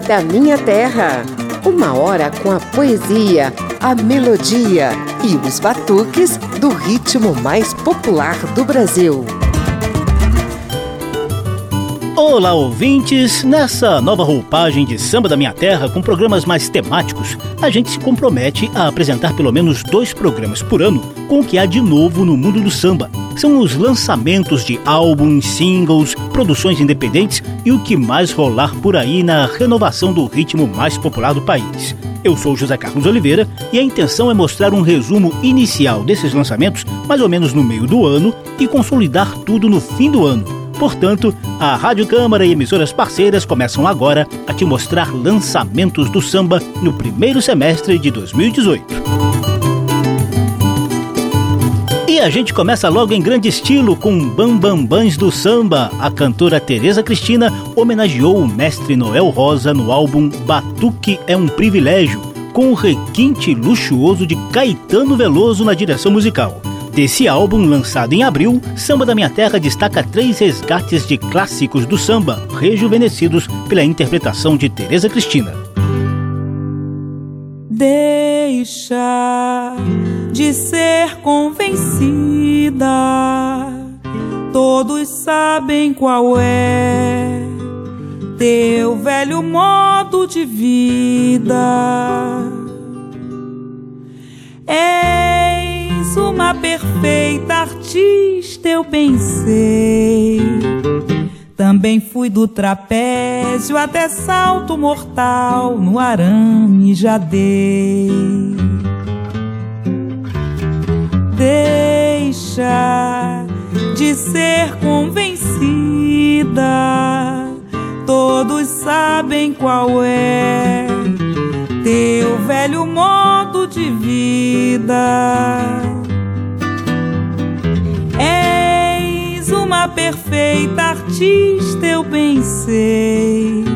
Da Minha Terra. Uma hora com a poesia, a melodia e os batuques do ritmo mais popular do Brasil. Olá, ouvintes! Nessa nova roupagem de Samba da Minha Terra, com programas mais temáticos, a gente se compromete a apresentar pelo menos dois programas por ano com o que há de novo no mundo do samba. São os lançamentos de álbuns, singles, produções independentes e o que mais rolar por aí na renovação do ritmo mais popular do país. Eu sou José Carlos Oliveira e a intenção é mostrar um resumo inicial desses lançamentos, mais ou menos no meio do ano, e consolidar tudo no fim do ano Portanto, a Rádio Câmara e emissoras parceiras começam agora a te mostrar lançamentos do samba no primeiro semestre de 2018. E a gente começa logo em grande estilo com Bambambãs do Samba. A cantora Tereza Cristina homenageou o mestre Noel Rosa no álbum Batuque é um Privilégio, com o requinte luxuoso de Caetano Veloso na direção musical. Desse álbum, lançado em abril, Samba da Minha Terra destaca três resgates de clássicos do samba, rejuvenescidos pela interpretação de Tereza Cristina. Deixa de ser convencida, todos sabem qual é teu velho modo de vida. É uma perfeita artista, eu pensei. Também fui do trapézio até salto mortal, no arame já dei. Deixa de ser convencida, todos sabem qual é teu velho modo de vida. És uma perfeita artista, eu pensei.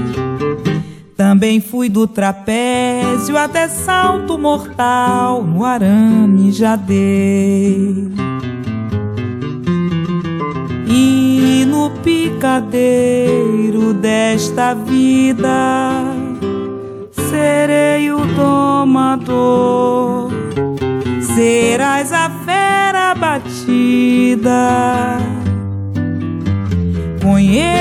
Também fui do trapézio até salto mortal, no arame já dei. E no picadeiro desta vida serei o domador, serás a fera batida. Conheço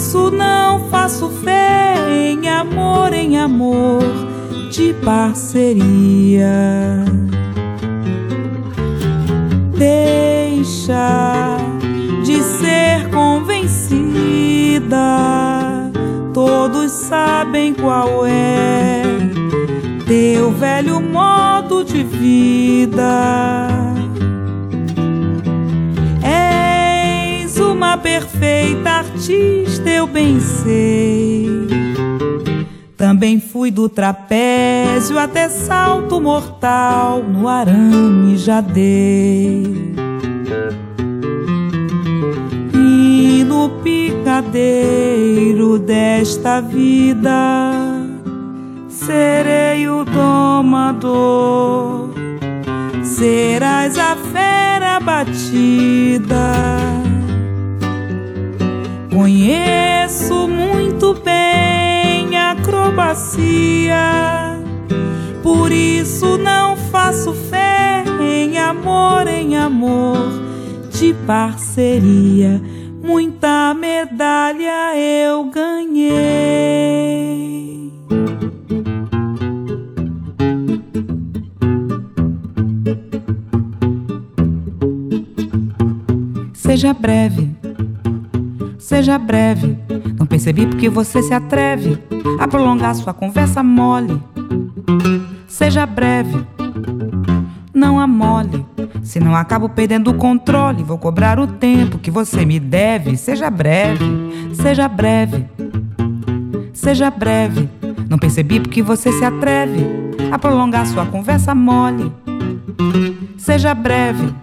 isso não faço fé em amor, em amor de parceria. Deixa de ser convencida. Todos sabem qual é teu velho modo de vida. Perfeita artista, eu pensei. Também fui do trapézio até salto mortal, no arame já dei. no picadeiro desta vida serei o domador, serás a fera batida. Conheço muito bem a acrobacia, por isso não faço fé em amor, em amor de parceria muita medalha eu ganhei. Seja breve, seja breve. Não percebi porque você se atreve a prolongar sua conversa mole. Seja breve, não amole. Senão acabo perdendo o controle. Vou cobrar o tempo que você me deve. Seja breve, seja breve, seja breve. Não percebi porque você se atreve a prolongar sua conversa mole. Seja breve,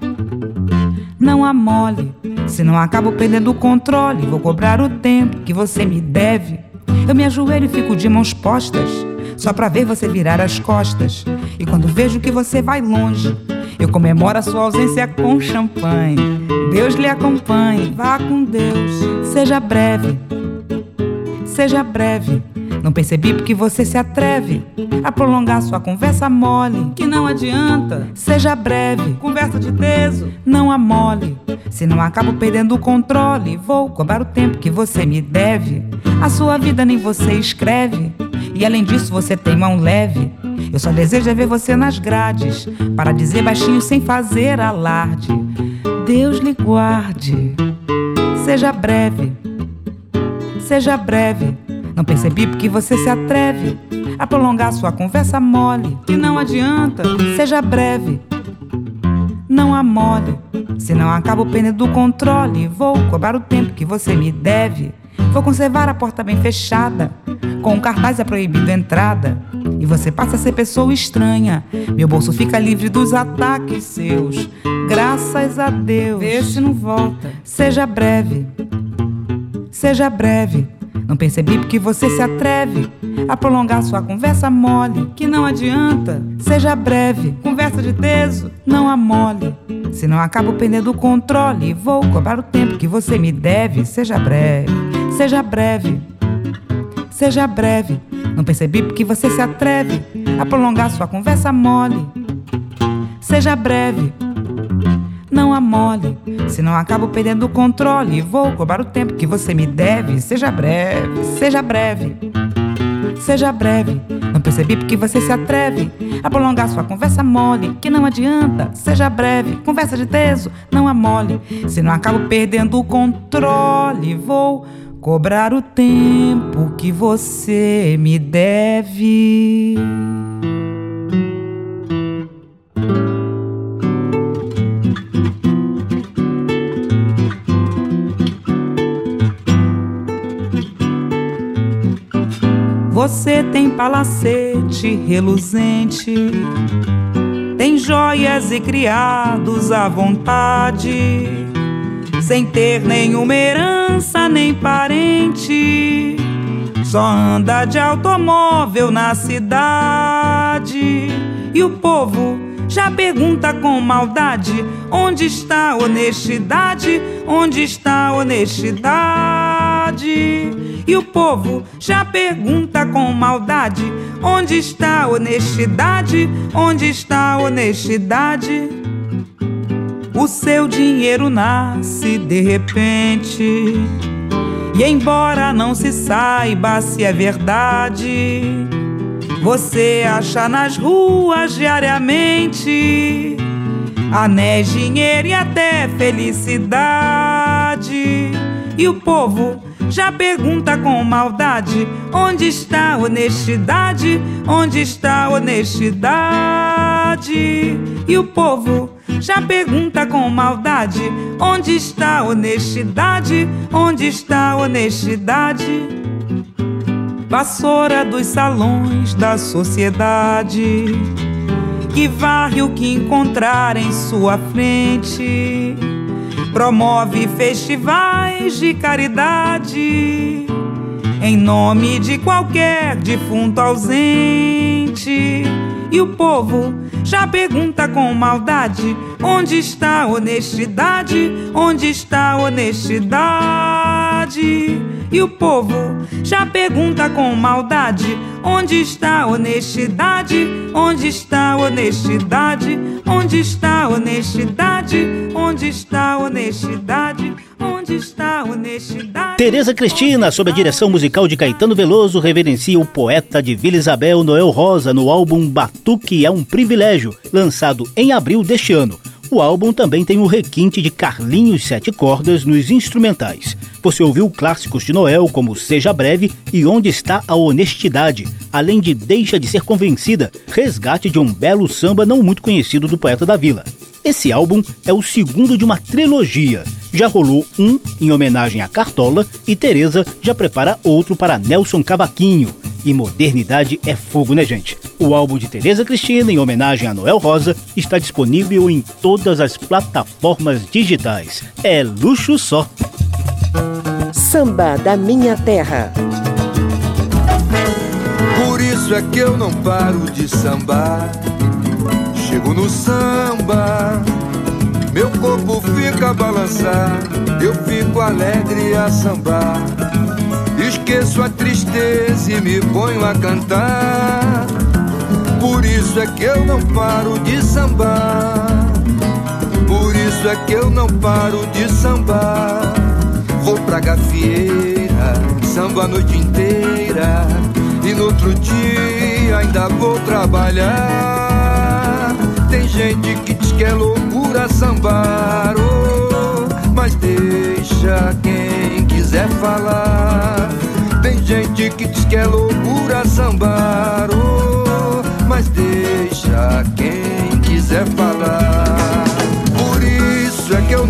não amole. Senão acabo perdendo o controle. Vou cobrar o tempo que você me deve. Eu me ajoelho e fico de mãos postas, só pra ver você virar as costas. E quando vejo que você vai longe, Eu comemoro a sua ausência com champanhe. Deus lhe acompanhe, vá com Deus. Seja breve, seja breve. Não percebi porque você se atreve a prolongar sua conversa mole. Que não adianta, seja breve. Conversa de teso, não amole. não acabo perdendo o controle. Vou cobrar o tempo que você me deve. A sua vida nem você escreve. E além disso, você tem mão leve. Eu só desejo é ver você nas grades. Para dizer baixinho sem fazer alarde. Deus lhe guarde. Seja breve. Seja breve não percebi porque você se atreve a prolongar sua conversa mole. Que não adianta, seja breve. Não amole, senão acabo perdendo o controle. Vou cobrar o tempo que você me deve. Vou conservar a porta bem fechada. Com um cartaz é proibido entrada. E você passa a ser pessoa estranha. Meu bolso fica livre dos ataques seus. Graças a Deus. Vê se não volta. Seja breve. Seja breve. Não percebi porque você se atreve a prolongar sua conversa mole. Que não adianta, seja breve. Conversa de teso, não amole. Senão acabo perdendo o controle. Vou cobrar o tempo que você me deve. Seja breve, seja breve, seja breve. Não percebi porque você se atreve a prolongar sua conversa mole. Seja breve não amole, senão acabo perdendo o controle. Vou cobrar o tempo que você me deve. Seja breve, seja breve, seja breve. Não percebi porque você se atreve a prolongar sua conversa mole. Que não adianta, seja breve, conversa de teso, não amole, senão acabo perdendo o controle. Vou cobrar o tempo que você me deve. Você tem palacete reluzente, tem joias e criados à vontade, sem ter nenhuma herança nem parente. Só anda de automóvel na cidade e o povo já pergunta com maldade: onde está a honestidade? Onde está a honestidade? E o povo já pergunta com maldade: onde está a honestidade? Onde está a honestidade? O seu dinheiro nasce de repente. E embora não se saiba se é verdade, você acha nas ruas diariamente anéis, dinheiro e até felicidade. E o povo já pergunta com maldade: onde está a honestidade? Onde está a honestidade? E o povo já pergunta com maldade: onde está a honestidade? Onde está a honestidade? Vassoura dos salões da sociedade, que varre o que encontrar em sua frente promove festivais de caridade em nome de qualquer defunto ausente. E o povo já pergunta com maldade: onde está a honestidade? Onde está a honestidade? E o povo já pergunta com maldade: onde está a honestidade? Onde está a honestidade? Onde está a honestidade? Onde está a honestidade? Onde está a honestidade? Tereza Cristina, sob a direção musical de Caetano Veloso, reverencia o poeta de Vila Isabel Noel Rosa no álbum Batuque é um Privilégio, lançado em abril deste ano. O álbum também tem o requinte de Carlinhos Sete Cordas nos instrumentais. Você ouviu clássicos de Noel como Seja Breve e Onde Está a Honestidade, além de Deixa de Ser Convencida, resgate de um belo samba não muito conhecido do poeta da vila. Esse álbum é o segundo de uma trilogia. Já rolou um em homenagem a Cartola e Teresa já prepara outro para Nelson Cavaquinho. E modernidade é fogo, né, gente? O álbum de Tereza Cristina, em homenagem a Noel Rosa, está disponível em todas as plataformas digitais. É luxo só. Samba da Minha Terra. Por isso é que eu não paro de sambar chego no samba, meu corpo fica a balançar, eu fico alegre a sambar. Esqueço a tristeza e me ponho a cantar. Por isso é que eu não paro de sambar. Por isso é que eu não paro de sambar. Vou pra gafieira, samba a noite inteira. E no outro dia ainda vou trabalhar. Gente que diz que é loucura sambar. Oh, mas deixa quem quiser falar. Tem gente que diz que é loucura sambar. Oh, mas deixa quem quiser falar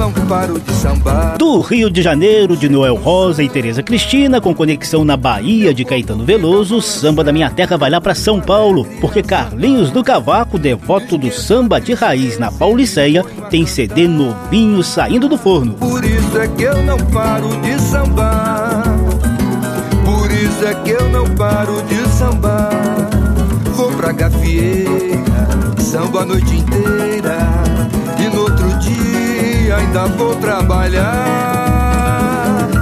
não paro de sambar. Do Rio de Janeiro, de Noel Rosa e Tereza Cristina, com conexão na Bahia de Caetano Veloso, o samba da minha terra vai lá para São Paulo, porque Carlinhos do Cavaco, devoto do samba de raiz na Pauliceia, tem CD novinho saindo do forno. Por isso é que eu não paro de sambar. Por isso é que eu não paro de sambar. Vou pra gafieira, samba a noite inteira. E no outro dia ainda vou trabalhar.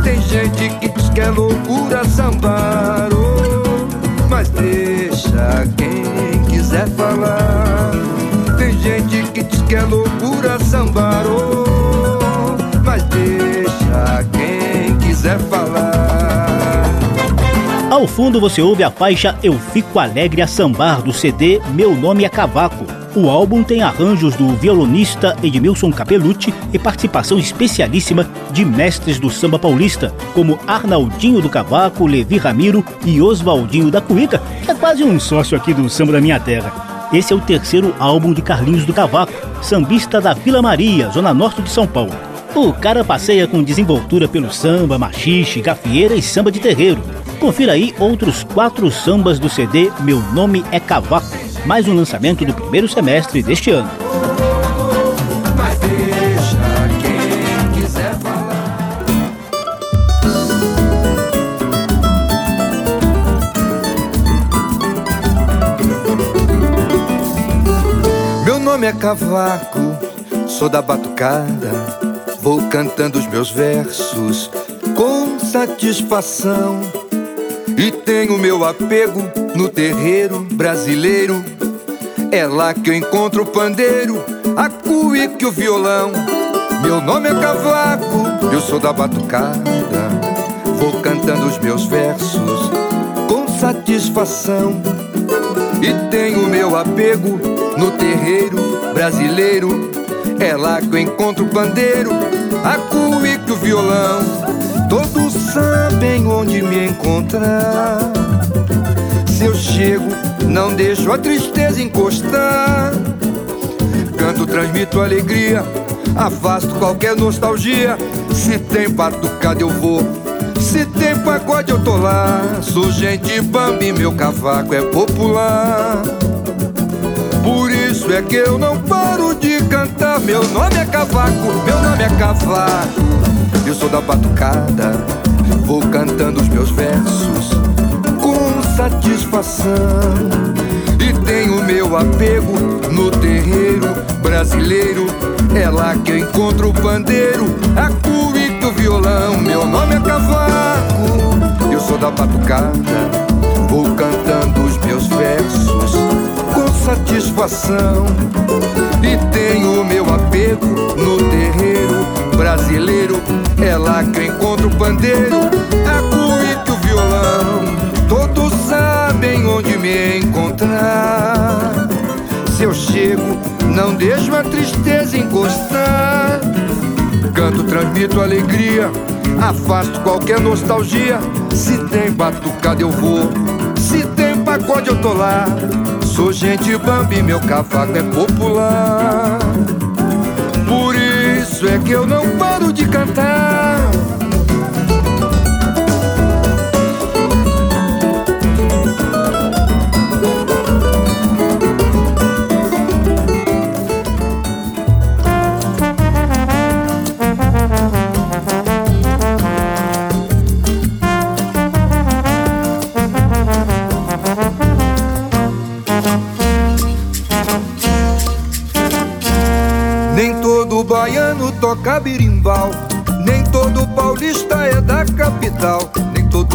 Tem gente que diz que é loucura sambar, oh, mas deixa quem quiser falar. Tem gente que diz que é loucura sambar, oh, mas deixa quem quiser falar. Ao fundo você ouve a faixa Eu Fico Alegre a Sambar do CD Meu Nome é Cavaco. O álbum tem arranjos do violonista Edmilson Capelucci e participação especialíssima de mestres do samba paulista, como Arnaldinho do Cavaco, Levi Ramiro e Oswaldinho da Cuíca, que é quase um sócio aqui do Samba da Minha Terra. Esse é o terceiro álbum de Carlinhos do Cavaco, sambista da Vila Maria, zona norte de São Paulo. O cara passeia com desenvoltura pelo samba, machixe, gafieira e samba de terreiro. Confira aí outros quatro sambas do CD Meu Nome é Cavaco, mais um lançamento do primeiro semestre deste ano. Meu nome é Cavaco, sou da batucada, vou cantando os meus versos com satisfação e tenho meu apego no terreiro brasileiro. É lá que eu encontro o pandeiro, a cuíca e o violão. Meu nome é Cavaco, eu sou da batucada. Vou cantando os meus versos com satisfação. E tenho meu apego no terreiro brasileiro. É lá que eu encontro o pandeiro, a cuíca e o violão. Todos sabem onde me encontrar. Se eu chego, não deixo a tristeza encostar. Canto, transmito alegria, afasto qualquer nostalgia. Se tem batucada, eu vou. Se tem pagode, eu tô lá. Sou gente bambi, meu cavaco é popular. Por isso é que eu não paro de cantar. Meu nome é cavaco, meu nome é cavaco. Eu sou da batucada, vou cantando os meus versos satisfação. E tenho meu apego no terreiro brasileiro. É lá que eu encontro o pandeiro, a cuíca o violão. Meu nome é Cavaco, eu sou da batucada, vou cantando os meus versos com satisfação. E tenho meu apego no terreiro brasileiro. É lá que eu encontro o pandeiro, a cuíca o violão. Onde me encontrar. Se eu chego, não deixo a tristeza encostar. Canto, transmito alegria, afasto qualquer nostalgia. Se tem batucada, eu vou. Se tem pagode, eu tô lá. Sou gente bambi, meu cavaco é popular.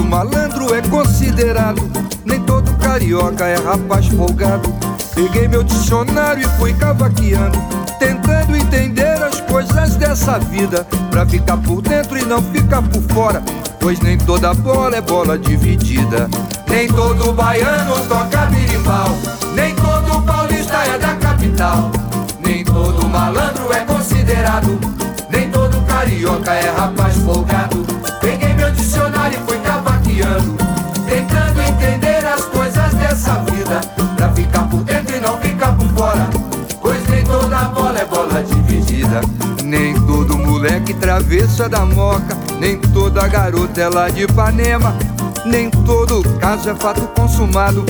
Todo malandro é considerado. Nem todo carioca é rapaz folgado. Peguei meu dicionário e fui cavaqueando, tentando entender as coisas dessa vida, pra ficar por dentro e não ficar por fora. Pois nem toda bola é bola dividida. Nem todo baiano toca birimbau. Nem todo paulista é da capital. Nem todo malandro é considerado. Nem todo carioca é rapaz folgado. Peguei meu dicionário e fui Tentando entender as coisas dessa vida. Pra ficar por dentro e não ficar por fora. Pois nem toda bola é bola dividida. Nem todo moleque travessa da moca. Nem toda garota é lá de Ipanema. Nem todo caso é fato consumado,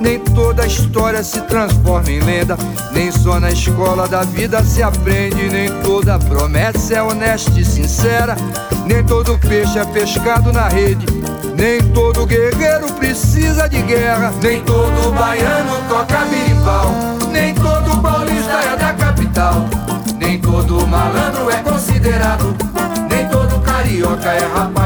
nem toda história se transforma em lenda. Nem só na escola da vida se aprende, nem toda promessa é honesta e sincera. Nem todo peixe é pescado na rede, nem todo guerreiro precisa de guerra. Nem todo baiano toca birimbau, nem todo paulista é da capital. Nem todo malandro é considerado, nem todo carioca é rapaz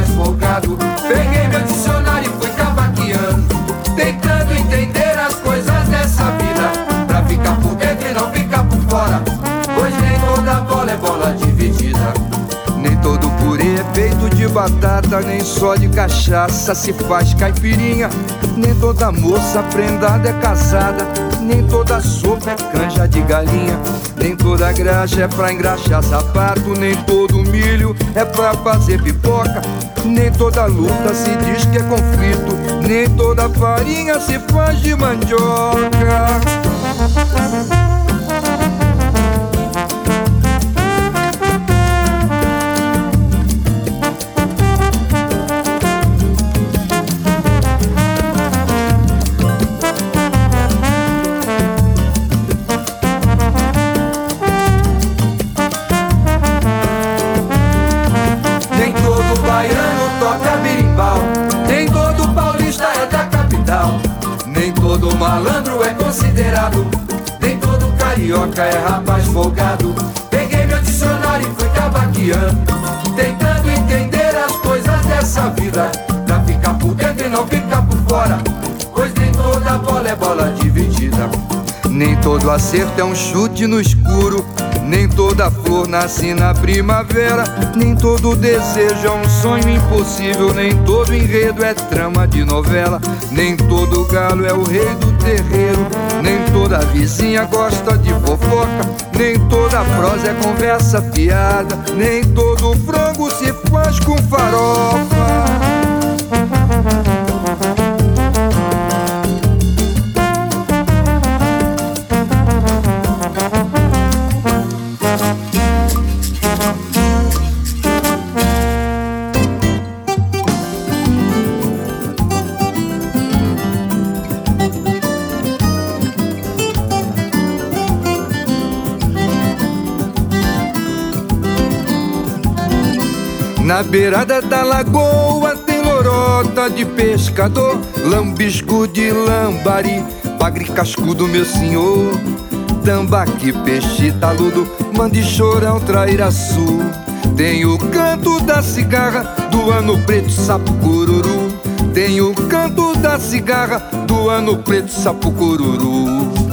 batata, nem só de cachaça se faz caipirinha. Nem toda moça prendada é casada, nem toda sopa é canja de galinha. Nem toda graxa é pra engraxar sapato, nem todo milho é pra fazer pipoca. Nem toda luta se diz que é conflito, nem toda farinha se faz de mandioca. É rapaz folgado. Peguei meu dicionário e fui cavaqueando, tentando entender as coisas dessa vida, pra ficar por dentro e não ficar por fora, pois nem toda bola é bola dividida. Nem todo acerto é um chute no escuro. Nem toda flor nasce na primavera. Nem todo desejo é um sonho impossível. Nem todo enredo é trama de novela. Nem todo galo é o rei do terreiro. Nem toda vizinha gosta de fofoca. Nem toda prosa é conversa fiada. Nem todo frango se faz com farofa. Na beirada da lagoa tem lorota de pescador, lambisco de lambari, bagre cascudo, meu senhor. Tambaqui, peixe taludo, mande chorão, trairaçu. Tem o canto da cigarra do ano preto, sapo cururu. Tem o canto da cigarra do ano preto, sapo cururu.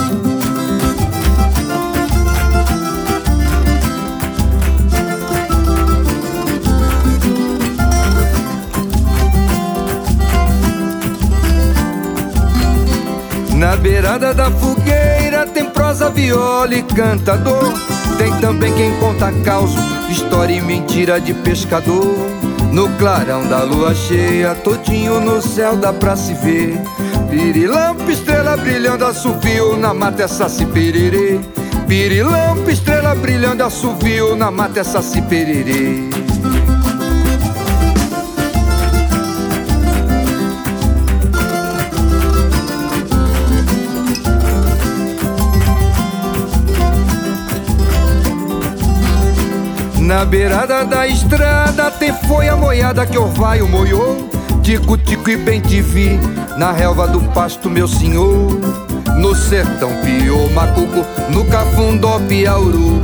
Beirada da fogueira tem prosa, viola e cantador. Tem também quem conta causa, história e mentira de pescador. No clarão da lua cheia, todinho no céu dá pra se ver. Pirilampa, estrela brilhando, assovio na mata essa se pererê. Pirilampa, estrela brilhando, assovio na mata essa se pererê. Na beirada da estrada tem foi a moiada que orvalho moiou Tico-tico e bem te vi na relva do pasto, meu senhor. No sertão piou macuco, no cafundó piauru.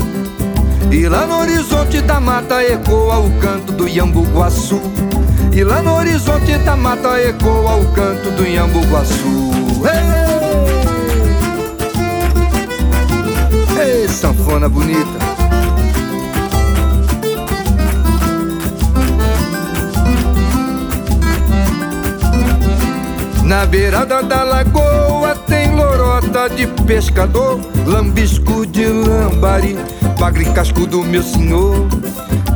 E lá no horizonte da mata ecoa o canto do Iambuguaçu. E lá no horizonte da mata ecoa o canto do Iambuguaçu. Ei, Ei sanfona bonita Na beirada da lagoa tem lorota de pescador, lambisco de lambari, bagre cascudo meu senhor.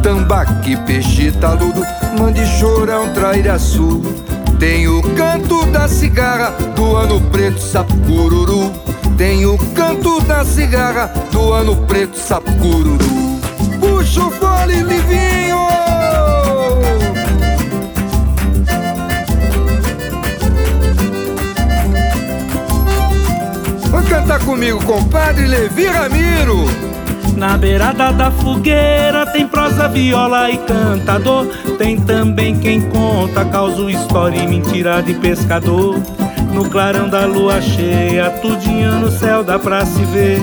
Tambaqui, peixe taludo, mande chorão, trairaçu. Tem o canto da cigarra do ano preto, sapururu. Tem o canto da cigarra do ano preto, sapururu. Puxa o fole livinho! Comigo, compadre Levi Ramiro. Na beirada da fogueira tem prosa, viola e cantador. Tem também quem conta causa, história e mentira de pescador. No clarão da lua cheia, tudinho no céu dá pra se ver.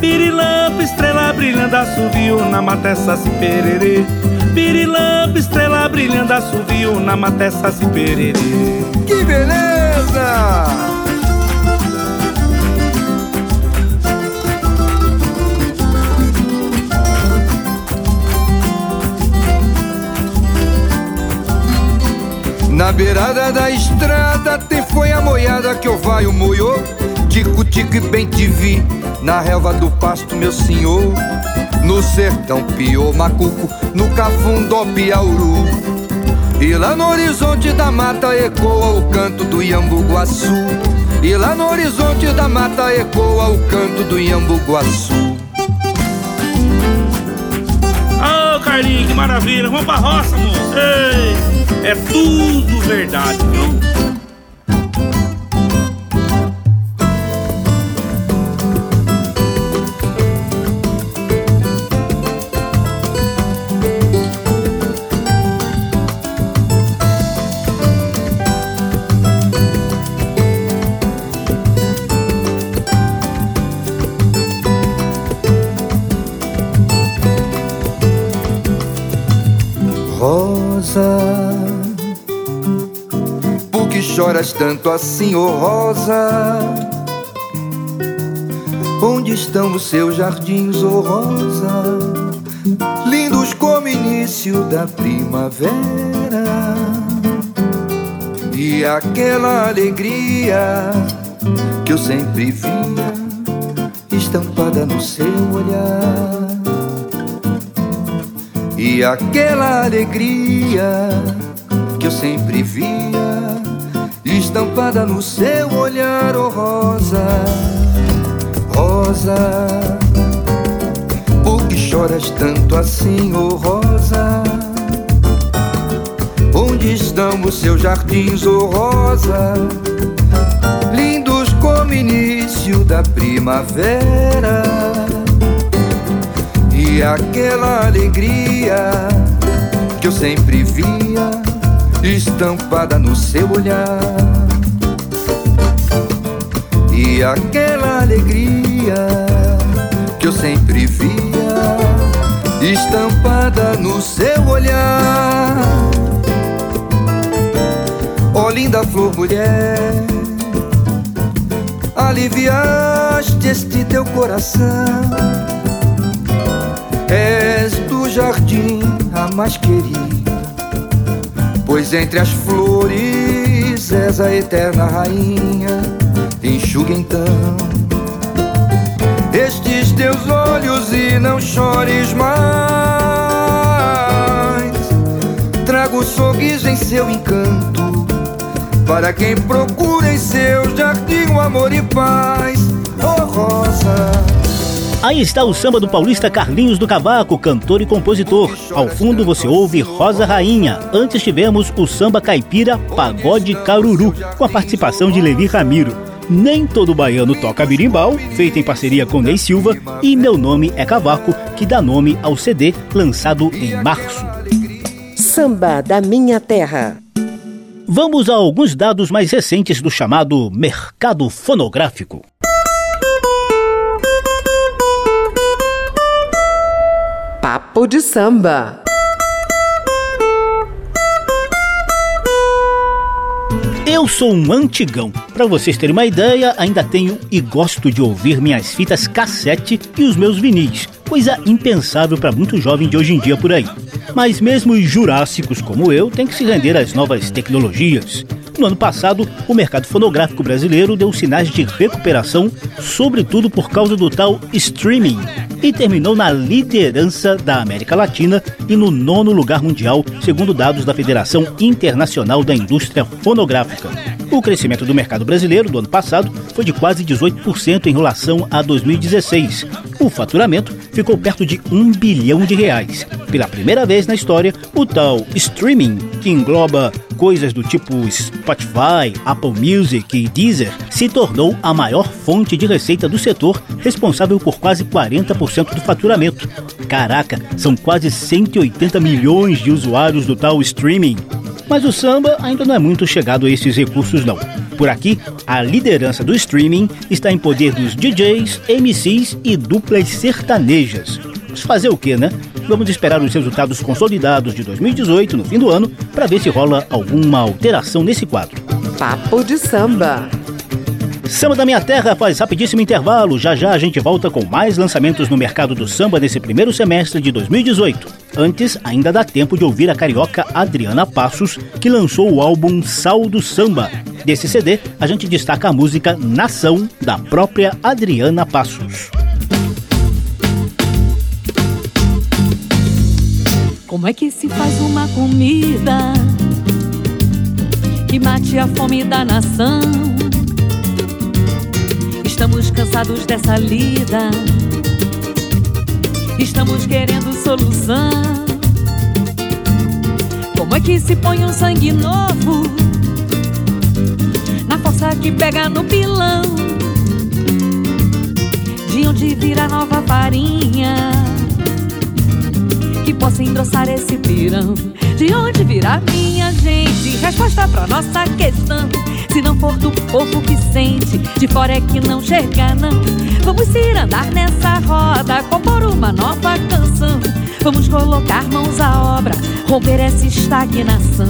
Pirilampa, estrela brilhando, assovio na mata se pererê. Pirilampa, estrela brilhando, assovio na mata se pererê. Que beleza! Na beirada da estrada tem foi a moiada que o vai o moiô Tico, tico e bem te vi Na relva do pasto, meu senhor No sertão, piô, macuco No cafundó, piauru E lá no horizonte da mata ecoa o canto do Iambuguaçu E lá no horizonte da mata ecoa o canto do Iambuguaçu Ô oh, Carlinhos, que maravilha! Vamos pra roça, moço! Ei! É tudo verdade, viu? Tanto assim, oh Rosa? Onde estão os seus jardins, oh Rosa? Lindos como início da primavera E aquela alegria que eu sempre via Estampada no seu olhar E aquela alegria que eu sempre via estampada no seu olhar, oh rosa, rosa. Por que choras tanto assim, oh rosa? Onde estão os seus jardins, oh rosa? Lindos como início da primavera. E aquela alegria que eu sempre via estampada no seu olhar. E aquela alegria que eu sempre via, estampada no seu olhar. Ó oh, linda flor, mulher, aliviaste este teu coração. És do jardim a mais querida Pois entre as flores és a eterna rainha Enxuga então. Estes teus olhos e não chores mais. Trago sorriso em seu encanto Para quem procura em seu jardim o amor e paz. Oh Rosa Aí está o samba do paulista Carlinhos do Cavaco, cantor e compositor. Ao fundo você ouve Rosa Rainha. Antes tivemos o samba caipira Pagode Caruru, com a participação de Levi Ramiro. Nem todo baiano toca birimbau, feito em parceria com Ney Silva, e Meu Nome é Cavaco, que dá nome ao CD lançado em março. Samba da Minha Terra. Vamos a alguns dados mais recentes do chamado mercado fonográfico. Papo de Samba. Eu sou um antigão. Para vocês terem uma ideia, ainda tenho e gosto de ouvir minhas fitas cassete e os meus vinis, coisa impensável para muito jovem de hoje em dia por aí. Mas mesmo os jurássicos como eu têm que se render às novas tecnologias. No ano passado, o mercado fonográfico brasileiro deu sinais de recuperação, sobretudo por causa do tal streaming, e terminou na liderança da América Latina e no nono lugar mundial, segundo dados da Federação Internacional da Indústria Fonográfica. O crescimento do mercado brasileiro do ano passado foi de quase 18% em relação a 2016. O faturamento ficou perto de um bilhão de reais. Pela primeira vez na história, o tal streaming, que engloba coisas do tipo Spotify, Apple Music e Deezer, se tornou a maior fonte de receita do setor, responsável por quase 40% do faturamento. Caraca, são quase 180 milhões de usuários do tal streaming. Mas o samba ainda não é muito chegado a esses recursos não. Por aqui, a liderança do streaming está em poder dos DJs, MCs e duplas sertanejas. Mas fazer o que, né? Vamos esperar os resultados consolidados de 2018 no fim do ano para ver se rola alguma alteração nesse quadro. Papo de samba. Samba da Minha Terra faz rapidíssimo intervalo. Já já a gente volta com mais lançamentos no mercado do samba nesse primeiro semestre de 2018. Antes, ainda dá tempo de ouvir a carioca Adriana Passos, que lançou o álbum Sal do Samba. Desse CD, a gente destaca a música Nação, da própria Adriana Passos. Como é que se faz uma comida que mate a fome da nação? Estamos cansados dessa lida. Estamos querendo solução. Como é que se põe um sangue novo na força que pega no pilão? De onde vira nova farinha que possa engrossar esse pirão? De onde virá minha gente? Resposta pra nossa questão. Se não for do povo que sente, de fora é que não chega, não. Vamos ir andar nessa roda, compor uma nova canção. Vamos colocar mãos à obra, romper essa estagnação.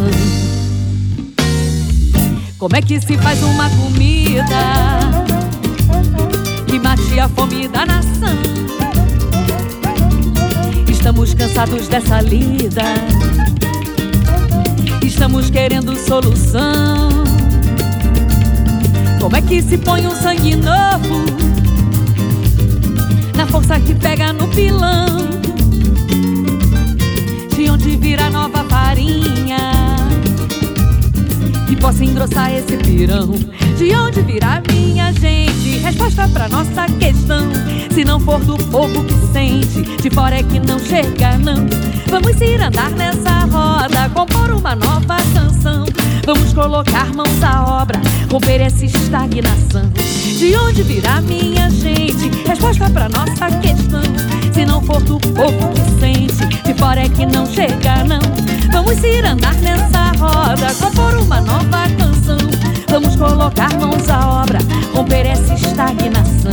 Como é que se faz uma comida que mate a fome da nação? Estamos cansados dessa lida. Estamos querendo solução. Como é que se põe um sangue novo na força que pega no pilão? De onde vira nova farinha que possa engrossar esse pirão? De onde virá minha gente? Resposta pra nossa questão. Se não for do povo que sente, de fora é que não chega, não. Vamos ir andar nessa roda, compor uma nova canção. Vamos colocar mãos à obra, romper essa estagnação. De onde virá minha gente? Resposta pra nossa questão. Se não for do povo que sente, de fora é que não chega, não. Vamos ir andar nessa roda, compor uma nova canção. Vamos colocar mãos à obra, romper essa estagnação.